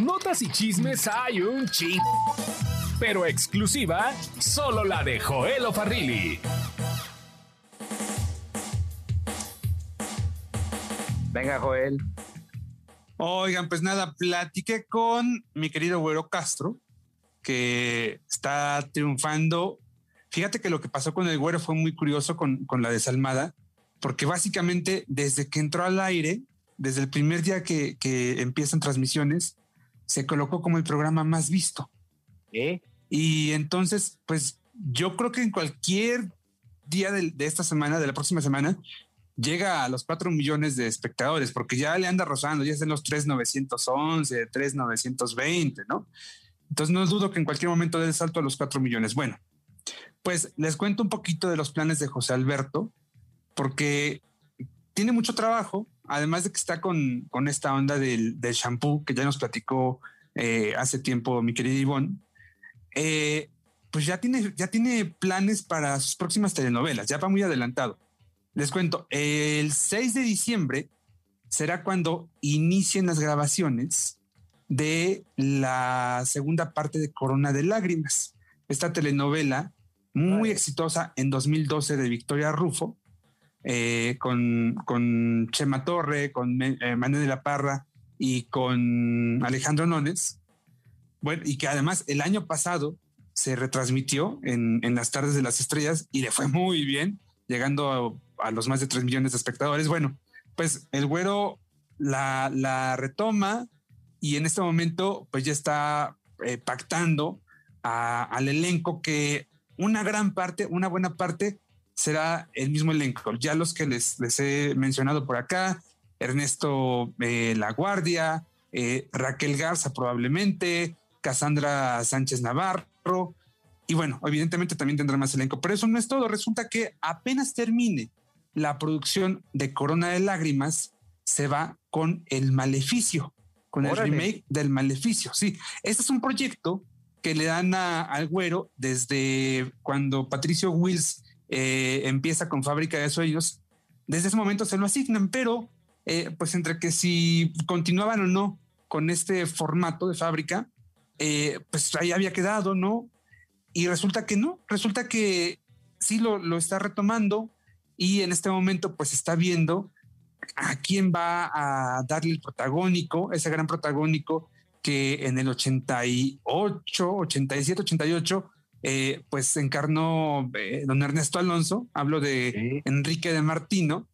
Notas y chismes hay un chip. Pero exclusiva, solo la de Joel Farrilli. Venga, Joel. Oigan, pues nada, platiqué con mi querido Güero Castro, que está triunfando. Fíjate que lo que pasó con el Güero fue muy curioso con, con la desalmada, porque básicamente desde que entró al aire, desde el primer día que, que empiezan transmisiones, se colocó como el programa más visto. ¿Eh? Y entonces, pues yo creo que en cualquier día de, de, esta semana, de la próxima semana, llega a los 4 millones de espectadores, porque ya le anda rozando, ya es en los 3,911, 3,920, ¿no? Entonces no dudo que en cualquier momento dé el salto a los 4 millones. Bueno, pues les cuento un poquito de los planes de José Alberto, porque tiene mucho trabajo, además de que está con, con esta onda del, del, shampoo que ya nos platicó eh, hace tiempo mi querida Ivonne, eh, pues ya tiene, ya tiene planes para sus próximas telenovelas, ya va muy adelantado. Les cuento, el 6 de diciembre será cuando inicien las grabaciones de la segunda parte de Corona de Lágrimas, esta telenovela muy Ay. exitosa en 2012 de Victoria Rufo, eh, con, con, Chema Torre, con eh, Manuel de la Parra y con Alejandro Nones. Bueno, y que además el año pasado se retransmitió en, en, las tardes de las estrellas y le fue muy bien, llegando a, los más de 3 millones de espectadores. Bueno, pues el güero la, la retoma y en este momento pues ya está eh, pactando al elenco que una gran parte, una buena parte será el mismo elenco. Ya los que les, les he mencionado por acá, Ernesto eh, La Guardia, eh, Raquel Garza probablemente, Cassandra Sánchez Navarro, y bueno, evidentemente también tendrá más elenco, pero eso no es todo. Resulta que apenas termine la producción de Corona de Lágrimas, se va con El Maleficio, con Órale. el remake del Maleficio. Sí, este es un proyecto que le dan a, al güero desde cuando Patricio Wills eh, empieza con Fábrica de Sueños. Desde ese momento se lo asignan, pero eh, pues entre que si continuaban o no con este formato de fábrica, eh, pues ahí había quedado, ¿no? Y resulta que no, resulta que sí lo, lo está retomando y en este momento pues está viendo a quién va a darle el protagónico, ese gran protagónico que en el 88, 87, 88, eh, pues encarnó eh, don Ernesto Alonso, hablo de sí. Enrique de Martino,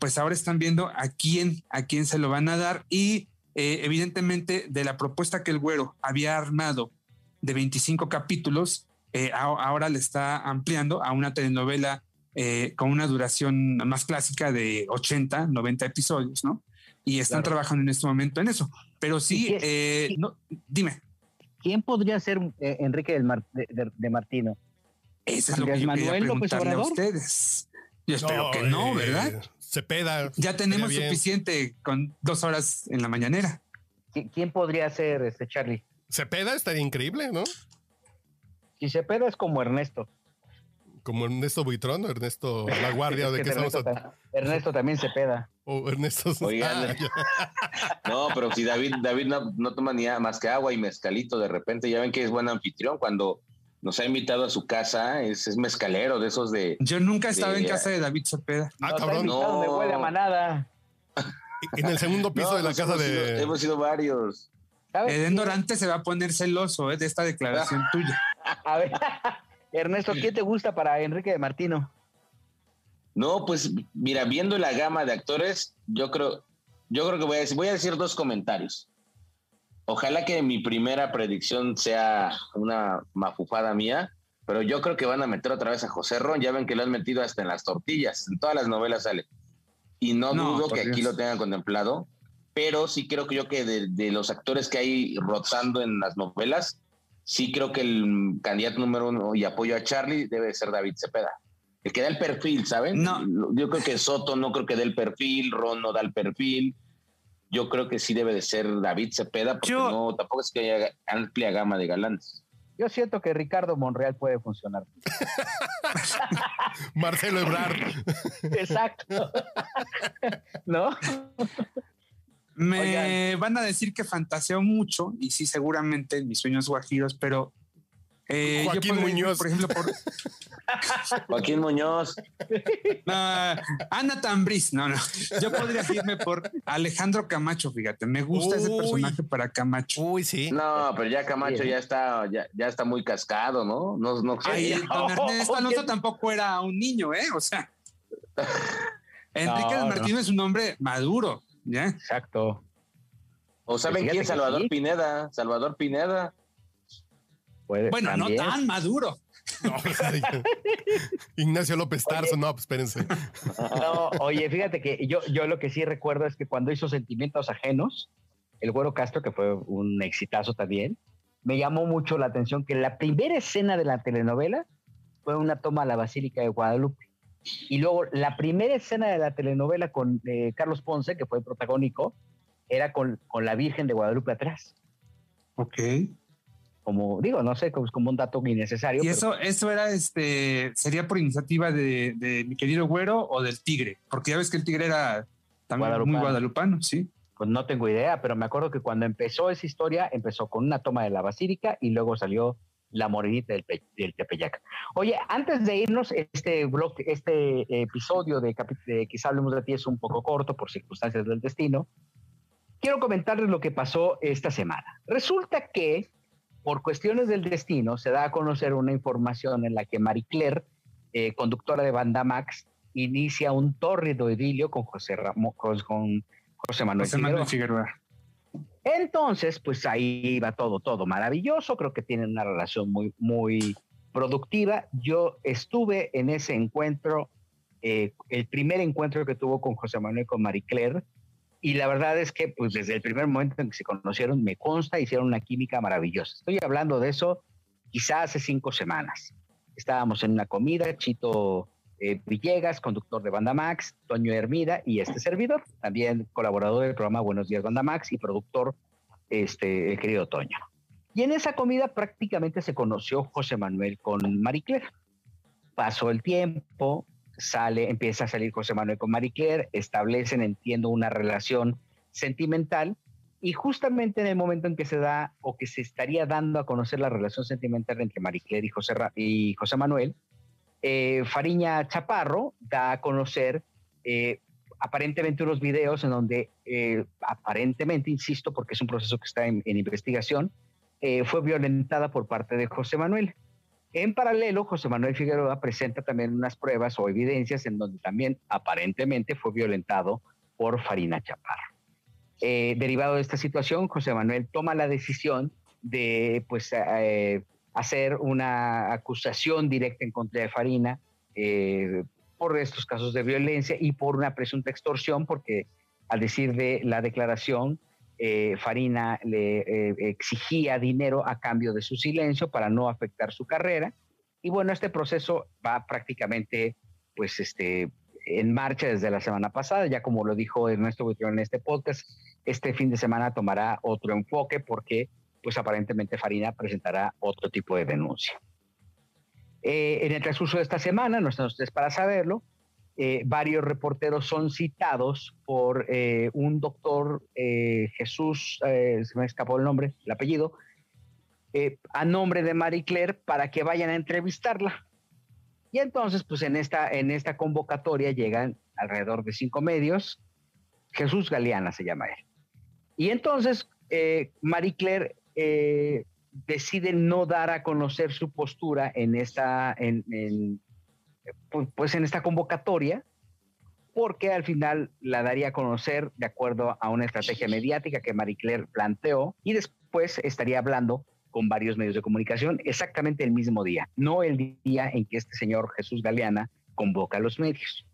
pues ahora están viendo a quién, a quién se lo van a dar y eh, evidentemente de la propuesta que el güero había armado de 25 capítulos, ahora le está ampliando a una telenovela con una duración más clásica de 80, 90 episodios, ¿no? Y están claro. trabajando en este momento en eso. Pero sí, no, dime. ¿Quién podría ser eh, Enrique del Mar, de, de, de, Martino? Eso es lo que yo Manuel López Obrador. a ustedes. Yo espero no, que no, ¿verdad? Cepeda. Ya tenemos suficiente con dos horas en la mañanera. ¿Quién podría ser este Charlie? Cepeda estaría increíble, ¿no? Si Cepeda es como Ernesto. Como Ernesto Buitrón o Ernesto La Guardia. es ¿de qué Ernesto, estamos a... Ernesto también Cepeda. O Ernesto. Oigan, no, pero si David, David no, no, toma ni más que agua y mezcalito de repente, ya ven que es buen anfitrión cuando nos ha invitado a su casa, es, es mezcalero de esos de. Yo nunca he estado en casa de David Cepeda. Ah, cabrón. No. Me huele a manada. En el segundo piso no, de la casa hemos de. Sido, hemos sido varios. Eden Dorante se va a poner celoso eh, de esta declaración tuya. A ver, Ernesto, ¿qué te gusta para Enrique de Martino? No, pues mira, viendo la gama de actores, yo creo, yo creo que voy a decir, voy a decir dos comentarios. Ojalá que mi primera predicción sea una mafufada mía, pero yo creo que van a meter otra vez a José Ron. Ya ven que lo han metido hasta en las tortillas, en todas las novelas sale. Y no, no dudo que Dios. aquí lo tengan contemplado, pero sí creo que yo que de, de, los actores que hay rotando en las novelas, sí creo que el candidato número uno y apoyo a Charlie debe ser David Cepeda. El que da el perfil, ¿saben? No. Yo creo que Soto no creo que dé el perfil, Ron no da el perfil. Yo creo que sí debe de ser David Cepeda, porque yo, no, tampoco es que haya amplia gama de galanes. Yo siento que Ricardo Monreal puede funcionar. Marcelo Ebrard. Exacto. ¿No? Me van a decir que fantaseo mucho y sí, seguramente en mis sueños guajiros, pero eh, Joaquín Muñoz. por ejemplo, por Joaquín Muñoz. no, Ana Tambriz. No, no. Yo podría irme por Alejandro Camacho. Fíjate, me gusta ese personaje para Camacho. Uy, sí. No, pero ya Camacho ya está, ya, ya está muy cascado, ¿no? No, no sé. Ay, don Ernesto Alonso ¿qué? tampoco era un niño, ¿eh? O sea, Enrique No, Martino es un hombre maduro, ¿ya? Exacto. ¿O saben quién? Salvador sí. Pineda. Salvador Pineda. Bueno, no tan maduro. No, Ignacio López Tarso, no, pues espérense. No, oye, fíjate que yo, yo lo que sí recuerdo es que cuando hizo Sentimientos Ajenos, el Güero Castro, que fue un exitazo también, me llamó mucho la atención que la primera escena de la telenovela fue una toma a la Basílica de Guadalupe. Y luego la primera escena de la telenovela con eh, Carlos Ponce, que fue protagónico, era con, con la Virgen de Guadalupe atrás. Ok. Como digo, no sé, como, como un dato innecesario. Y pero- eso, eso era este, sería por iniciativa de, de mi querido güero o del tigre, porque ya ves que el tigre era también muy Guadalupano. guadalupano, sí. Pues no tengo idea, pero me acuerdo que cuando empezó esa historia, empezó con una toma de la basílica y luego salió la morenita del, del Tepeyac. Oye, antes de irnos, este blog, este episodio de, de Quizá hablemos de ti es un poco corto por circunstancias del destino. Quiero comentarles lo que pasó esta semana. Resulta que por cuestiones del destino se da a conocer una información en la que Marie Claire, eh, conductora de Banda Max, inicia un tórrido idilio con José, Ramo- con, con José Manuel José Manuel Figueroa. Figueroa. Entonces, pues ahí va todo, todo maravilloso. Creo que tienen una relación muy, muy productiva. Yo estuve en ese encuentro, eh, el primer encuentro que tuvo con José Manuel y con Marie Claire. Y la verdad es que, pues desde el primer momento en que se conocieron, me consta, hicieron una química maravillosa. Estoy hablando de eso quizá hace cinco semanas. Estábamos en una comida, Chito eh, Villegas, conductor de Banda Max, Toño Hermida y este servidor, también colaborador del programa Buenos Días Banda Max y productor, este, el querido Toño. Y en esa comida prácticamente se conoció José Manuel con Marie Claire. Pasó el tiempo, sale, empieza a salir José Manuel con Marie Claire, establecen, entiendo, una relación sentimental y justamente en el momento en que se da o que se estaría dando a conocer la relación sentimental entre Marie José, y José Manuel, eh, Fariña Chaparro da a conocer eh, aparentemente unos videos en donde eh, aparentemente, insisto, porque es un proceso que está en, investigación, eh, fue violentada por parte de José Manuel. En paralelo, José Manuel Figueroa presenta también unas pruebas o evidencias en donde también aparentemente fue violentado por Farina Chaparro. Derivado de esta situación, José Manuel toma la decisión de pues, hacer una acusación directa en contra de Farina eh, por estos casos de violencia y por una presunta extorsión, porque al decir de la declaración, eh, Farina le eh, exigía dinero a cambio de su silencio para no afectar su carrera. Y bueno, este proceso va prácticamente pues este, en marcha desde la semana pasada, ya como lo dijo Ernesto Buitrón en este podcast, este fin de semana tomará otro enfoque porque pues aparentemente Farina presentará otro tipo de denuncia. Eh, en el transcurso de esta semana, no están ustedes para saberlo, eh, varios reporteros son citados por eh, un doctor Jesús, se me escapó el nombre, el apellido, a nombre de Marie Claire para que vayan a entrevistarla. Y entonces, pues en esta, en esta convocatoria llegan alrededor de cinco medios. Jesús Galeana se llama él. Y entonces, Marie Claire eh, decide no dar a conocer su postura en esta, en, en, pu- pues en esta convocatoria, porque al final la daría a conocer de acuerdo a una estrategia mediática que Marie Claire planteó y después estaría hablando con varios medios de comunicación exactamente el mismo día, no el día en que este señor Jesús Galeana convoca a los medios.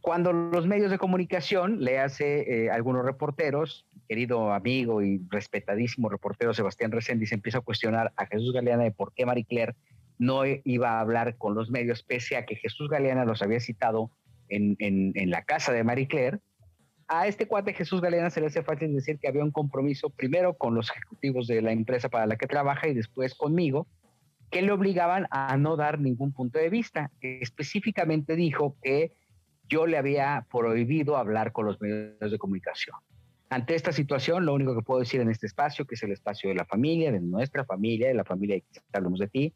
Cuando los medios de comunicación le hace eh, algunos reporteros, querido amigo y respetadísimo reportero Sebastián Reséndiz empieza a cuestionar a Jesús Galeana de por qué Marie Claire no iba a hablar con los medios, pese a que Jesús Galeana los había citado en, en, la casa de Marie Claire. A este cuate Jesús Galeana se le hace fácil decir que había un compromiso primero con los ejecutivos de la empresa para la que trabaja y después conmigo, que le obligaban a no dar ningún punto de vista. Específicamente dijo que yo le había prohibido hablar con los medios de comunicación. Ante esta situación, lo único que puedo decir en este espacio, que es el espacio de la familia, de nuestra familia, de la familia que hablamos de ti,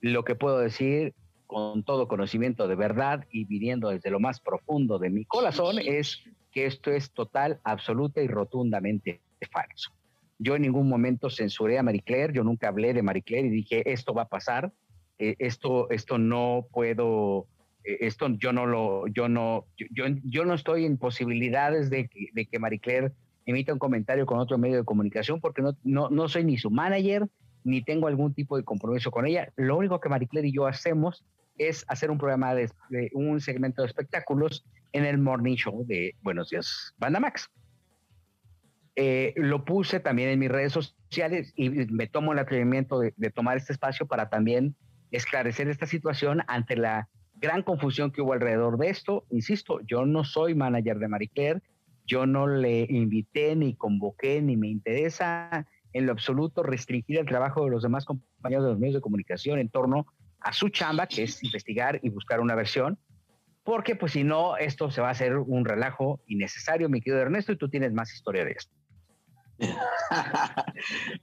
lo que puedo decir con todo conocimiento de verdad y viniendo desde lo más profundo de mi corazón es que esto es total, absoluta y rotundamente falso. Yo en ningún momento censuré a Marie Claire, yo nunca hablé de Marie Claire y dije, esto va a pasar, eh, esto, esto no puedo, eh, esto yo no lo, yo no, yo, yo no estoy en posibilidades de que, de que Marie Claire emita un comentario con otro medio de comunicación porque no, no, no soy ni su manager, ni tengo algún tipo de compromiso con ella. Lo único que Marie Claire y yo hacemos es hacer un programa de, un segmento de espectáculos en el morning show de Buenos Días Banda Max. Eh, lo puse también en mis redes sociales y me tomo el atrevimiento de, de, tomar este espacio para también esclarecer esta situación ante la gran confusión que hubo alrededor de esto. Insisto, yo no soy manager de Marie Claire, yo no le invité ni convoqué ni me interesa en lo absoluto restringir el trabajo de los demás compañeros de los medios de comunicación en torno a su chamba, que es investigar y buscar una versión, porque pues si no, esto se va a hacer un relajo innecesario, mi querido Ernesto, y tú tienes más historia de esto.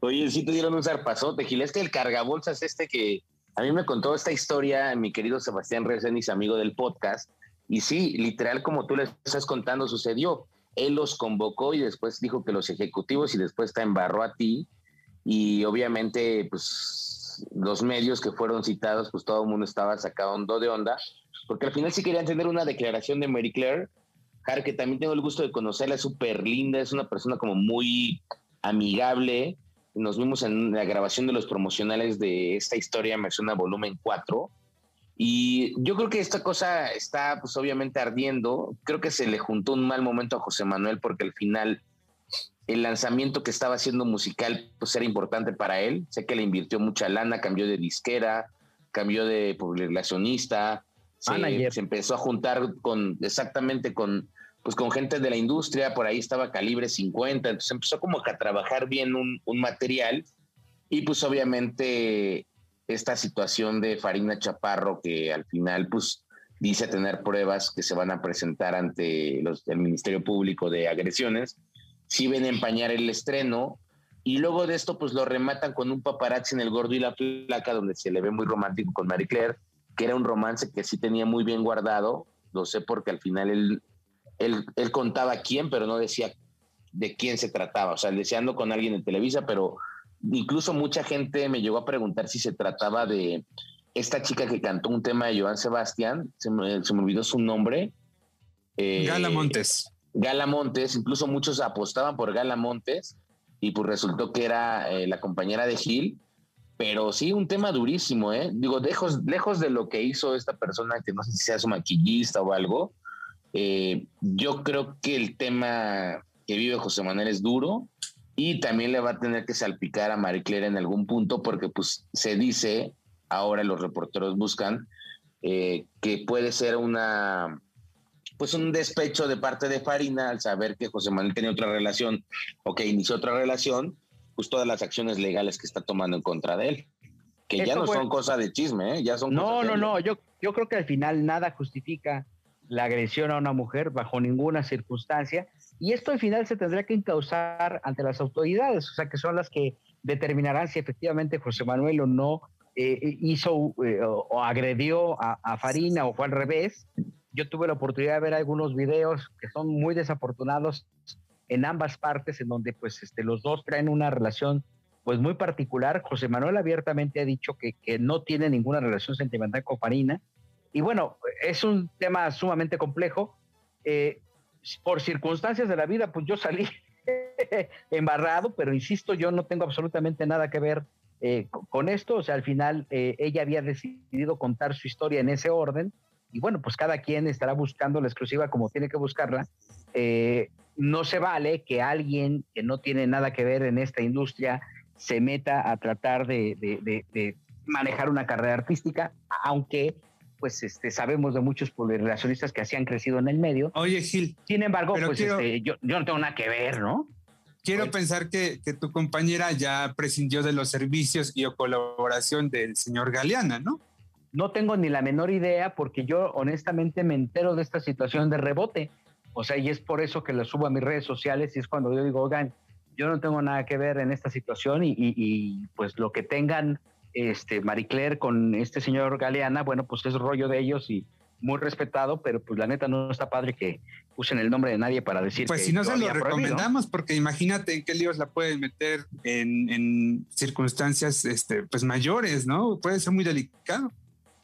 Oye, sí te dieron un zarpazote, Gil, es que el cargabolsas este que a mí me contó esta historia mi querido Sebastián Reséniz, amigo del podcast, y sí, literal como tú le estás contando sucedió. Él los convocó y después dijo que los ejecutivos y después te embarró a ti y obviamente pues los medios que fueron citados, pues todo el mundo estaba sacado de onda, porque al final sí querían tener una declaración de Mary Claire, Har, que también tengo el gusto de conocerla, es súper linda, es una persona como muy amigable. Nos vimos en la grabación de los promocionales de esta historia, me suena volumen 4. Y yo creo que esta cosa está, pues obviamente ardiendo. Creo que se le juntó un mal momento a José Manuel porque al final el lanzamiento que estaba haciendo musical pues era importante para él. Sé que le invirtió mucha lana, cambió de disquera, cambió de relacionista, se, se, empezó a juntar con exactamente con pues con gente de la industria, por ahí estaba calibre 50, entonces empezó como a trabajar bien un, un material y pues obviamente esta situación de Farina Chaparro que al final pues dice tener pruebas que se van a presentar ante el Ministerio Público de Agresiones, si ven empañar el estreno. Y luego de esto, pues lo rematan con un paparazzi en el gordo y la placa, donde se le ve muy romántico con Marie Claire, que era un romance que sí tenía muy bien guardado. Lo sé porque al final él, él, él contaba quién, pero no decía de quién se trataba. O sea, deseando con alguien en Televisa, pero incluso mucha gente me llegó a preguntar si se trataba de esta chica que cantó un tema de Joan Sebastián, se me, se me olvidó su nombre. Eh, Gala Montes. Gala Montes, incluso muchos apostaban por Gala Montes y pues resultó que era eh, la compañera de Gil, pero sí un tema durísimo, ¿eh? Digo, lejos, lejos de lo que hizo esta persona, que no sé si sea su maquillista o algo, eh, yo creo que el tema que vive José Manuel es duro y también le va a tener que salpicar a Marie Claire en algún punto porque pues se dice, ahora los reporteros buscan, eh, que puede ser una pues un despecho de parte de Farina al saber que José Manuel tenía otra relación o que inició otra relación, pues todas las acciones legales que está tomando en contra de él. Que ya no son cosa de chisme, ¿eh? ya son No, no, no, yo, yo creo que al final nada justifica la agresión a una mujer bajo ninguna circunstancia y esto al final se tendrá que encauzar ante las autoridades, o sea, que son las que determinarán si efectivamente José Manuel o no eh, hizo eh, o, agredió a, Farina o fue al revés, yo tuve la oportunidad de ver algunos videos que son muy desafortunados en ambas partes, en donde pues este, los dos traen una relación pues muy particular. José Manuel abiertamente ha dicho que, que no tiene ninguna relación sentimental con Farina. Y bueno, es un tema sumamente complejo. Eh, por circunstancias de la vida, pues yo salí embarrado, pero insisto, yo no tengo absolutamente nada que ver eh, con esto. O sea, al final eh, ella había decidido contar su historia en ese orden y bueno, pues cada quien estará buscando la exclusiva como tiene que buscarla. Eh, no se vale que alguien que no tiene nada que ver en esta industria se meta a tratar de, de, manejar una carrera artística, aunque pues este, sabemos de muchos relacionistas que así han crecido en el medio. Oye, Gil. Sin embargo, pues este, yo, yo, no tengo nada que ver, ¿no? Quiero pensar que, que, tu compañera ya prescindió de los servicios y o colaboración del señor Galeana, ¿no? No tengo ni la menor idea porque yo honestamente me entero de esta situación de rebote. O sea, y es por eso que lo subo a mis redes sociales y es cuando yo digo, oigan, yo no tengo nada que ver en esta situación y, y, pues lo que tengan este Marie Claire con este señor Galeana, bueno, pues es rollo de ellos y muy respetado, pero pues la neta no está padre que usen el nombre de nadie para decir. Pues si no se lo recomendamos, porque imagínate en qué líos la pueden meter en, en, circunstancias este, pues mayores, ¿no? Puede ser muy delicado.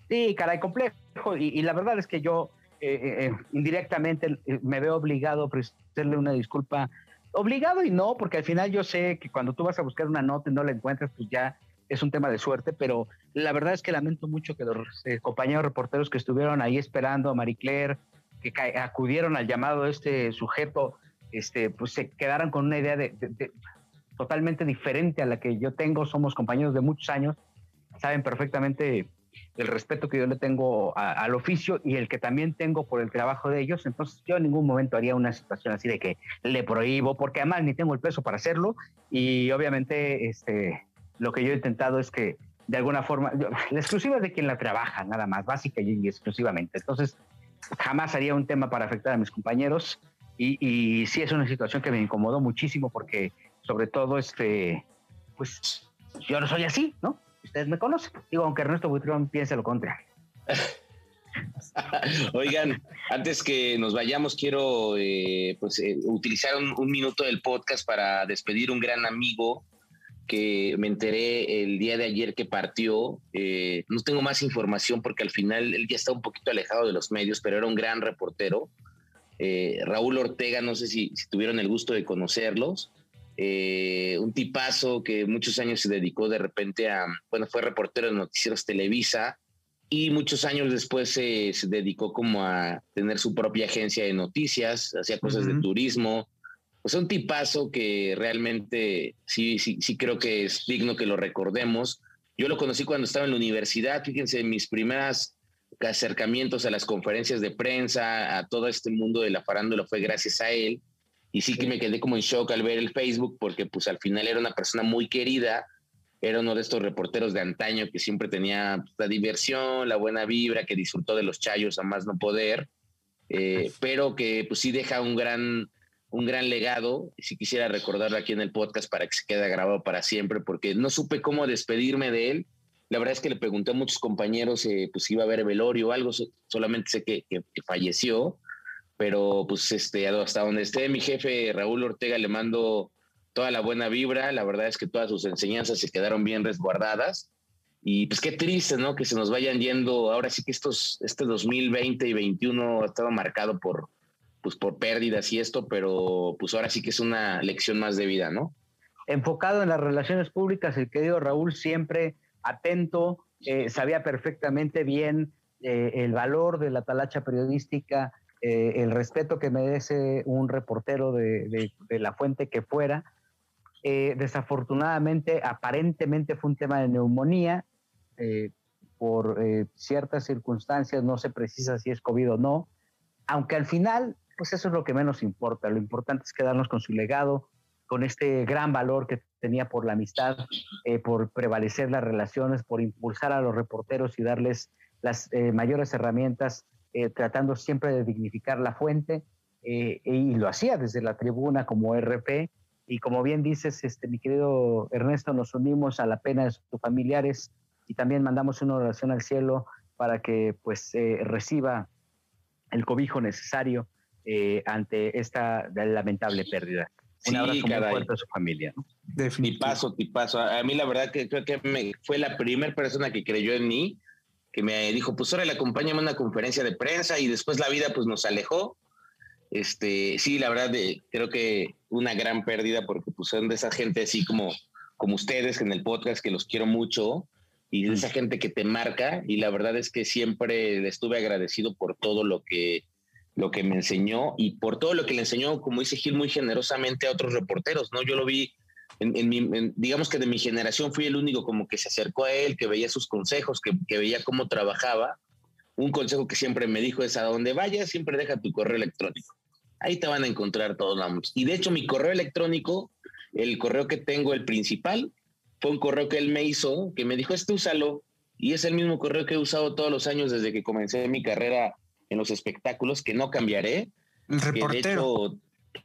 Sí, caray, complejo. Y, la verdad es que yo eh, eh, eh, indirectamente me veo obligado a ofrecerle una disculpa. Obligado y no, porque al final yo sé que cuando tú vas a buscar una nota y no la encuentras, pues ya es un tema de suerte, pero la verdad es que lamento mucho que los eh, compañeros reporteros que estuvieron ahí esperando a Marie Claire, que acudieron al llamado de este sujeto, este, pues se quedaran con una idea de, totalmente diferente a la que yo tengo. Somos compañeros de muchos años, saben perfectamente el respeto que yo le tengo al oficio y el que también tengo por el trabajo de ellos. Entonces yo en ningún momento haría una situación así de que le prohíbo, porque además ni tengo el peso para hacerlo y obviamente este, lo que yo he intentado es que de alguna forma, la exclusiva es de quien la trabaja, nada más, básica y exclusivamente. Entonces, jamás haría un tema para afectar a mis compañeros y, y sí es una situación que me incomodó muchísimo porque sobre todo, este, pues yo no soy así, ¿no? Ustedes me conocen. Digo, aunque Ernesto Buitrón piense lo contrario. Oigan, antes que nos vayamos, quiero eh, pues, eh, utilizar un, un, minuto del podcast para despedir un gran amigo que me enteré el día de ayer que partió. Eh, no tengo más información porque al final él ya está un poquito alejado de los medios, pero era un gran reportero. Eh, Raúl Ortega, no sé si, tuvieron el gusto de conocerlos. Eh, un tipazo que muchos años se dedicó de repente a, bueno, fue reportero de Noticieros Televisa y muchos años después se, dedicó como a tener su propia agencia de noticias, hacía cosas de turismo, pues un tipazo que realmente sí, sí, sí creo que es digno que lo recordemos. Yo lo conocí cuando estaba en la universidad, fíjense, mis primeras acercamientos a las conferencias de prensa, a todo este mundo de la farándula fue gracias a él. Y sí que me quedé como en shock al ver el Facebook porque pues al final era una persona muy querida, era uno de estos reporteros de antaño que siempre tenía pues, la diversión, la buena vibra, que disfrutó de los chayos a más no poder, eh, pero que pues sí deja un gran un gran legado. Si quisiera recordarlo aquí en el podcast para que se quede grabado para siempre, porque no supe cómo despedirme de él. La verdad es que le pregunté a muchos compañeros eh, pues iba a haber velorio o algo, solamente sé que, falleció, pero pues este, hasta donde esté mi jefe Raúl Ortega le mando toda la buena vibra, la verdad es que todas sus enseñanzas se quedaron bien resguardadas y pues qué triste, ¿no? Que se nos vayan yendo, ahora sí que estos, este 2020 y 21 ha estado marcado por, pues por pérdidas y esto, pero pues ahora sí que es una lección más de vida, ¿no? Enfocado en las relaciones públicas, el querido Raúl siempre atento, eh, sabía perfectamente bien eh, el valor de la talacha periodística, eh, el respeto que merece un reportero de, de la fuente que fuera. desafortunadamente, aparentemente fue un tema de neumonía, por ciertas circunstancias, no se precisa si es COVID o no, aunque al final pues eso es lo que menos importa. Lo importante es quedarnos con su legado, con este gran valor que tenía por la amistad, eh, por prevalecer las relaciones, por impulsar a los reporteros y darles las eh, mayores herramientas, eh, tratando siempre de dignificar la fuente. y lo hacía desde la tribuna como RP. Y como bien dices, este, mi querido Ernesto, nos unimos a la pena de sus familiares y también mandamos una oración al cielo para que pues reciba el cobijo necesario eh, ante esta lamentable pérdida. Un abrazo muy fuerte a su familia. ¿no? Tipazo, tipazo. A mí la verdad que creo que me, fue la primera persona que creyó en mí, que me dijo, pues ahora le acompáñame a una conferencia de prensa y después la vida pues nos alejó. Este, sí, la verdad de, creo que una gran pérdida porque pues son de esa gente así como, como ustedes en el podcast que los quiero mucho y de esa mm. gente que te marca y la verdad es que siempre estuve agradecido por todo lo que lo que me enseñó y por todo lo que le enseñó, como dice Gil, muy generosamente a otros reporteros, ¿no? Yo lo vi, en, mi, digamos que de mi generación fui el único como que se acercó a él, que veía sus consejos, que, veía cómo trabajaba. Un consejo que siempre me dijo es a donde vayas, siempre deja tu correo electrónico. Ahí te van a encontrar todos los Y de hecho mi correo electrónico, el correo que tengo, el principal, fue un correo que él me hizo, que me dijo, este úsalo. Y es el mismo correo que he usado todos los años desde que comencé mi carrera en los espectáculos, que no cambiaré, El que de reportero. hecho,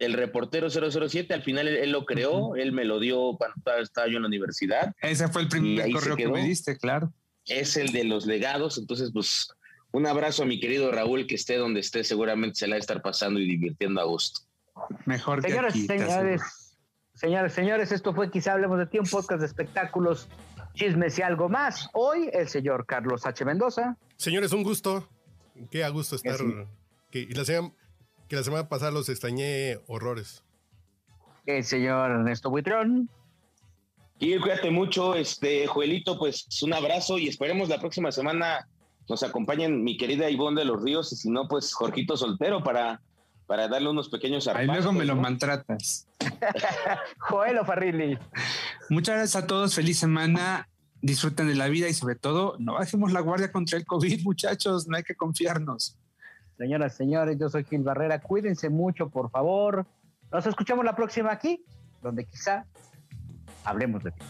el reportero 007, al final él, él lo creó, él me lo dio cuando estaba- estaba yo en la universidad. Ese fue el primer correo que me diste, claro. Es el de los legados, entonces pues un abrazo a mi querido Raúl, que esté donde esté, seguramente se la va a estar pasando y divirtiendo a gusto. Mejor que Señoras aquí. señores, señores, señores, esto fue quizá hablemos de ti, un podcast de espectáculos, chismes y algo más. Hoy el señor Carlos H. Mendoza. Señores, un gusto. Qué a gusto estar. Sí. Que, y la semana, que la semana pasada los extrañé horrores. el señor Ernesto Buitrón. Y cuídate mucho, este Joelito, pues un abrazo y esperemos la próxima semana nos acompañen mi querida Ivonne de los Ríos y si no, pues Jorgito Soltero para, para darle unos pequeños Ahí luego me lo ¿no? maltratas. Joel Farrilli. Muchas gracias a todos. Feliz semana. Disfruten de la vida y sobre todo, no bajemos la guardia contra el COVID, muchachos. No hay que confiarnos. Señoras señores, yo soy Gil Barrera. Cuídense mucho, por favor. Nos escuchamos la próxima aquí, donde quizá hablemos de ti.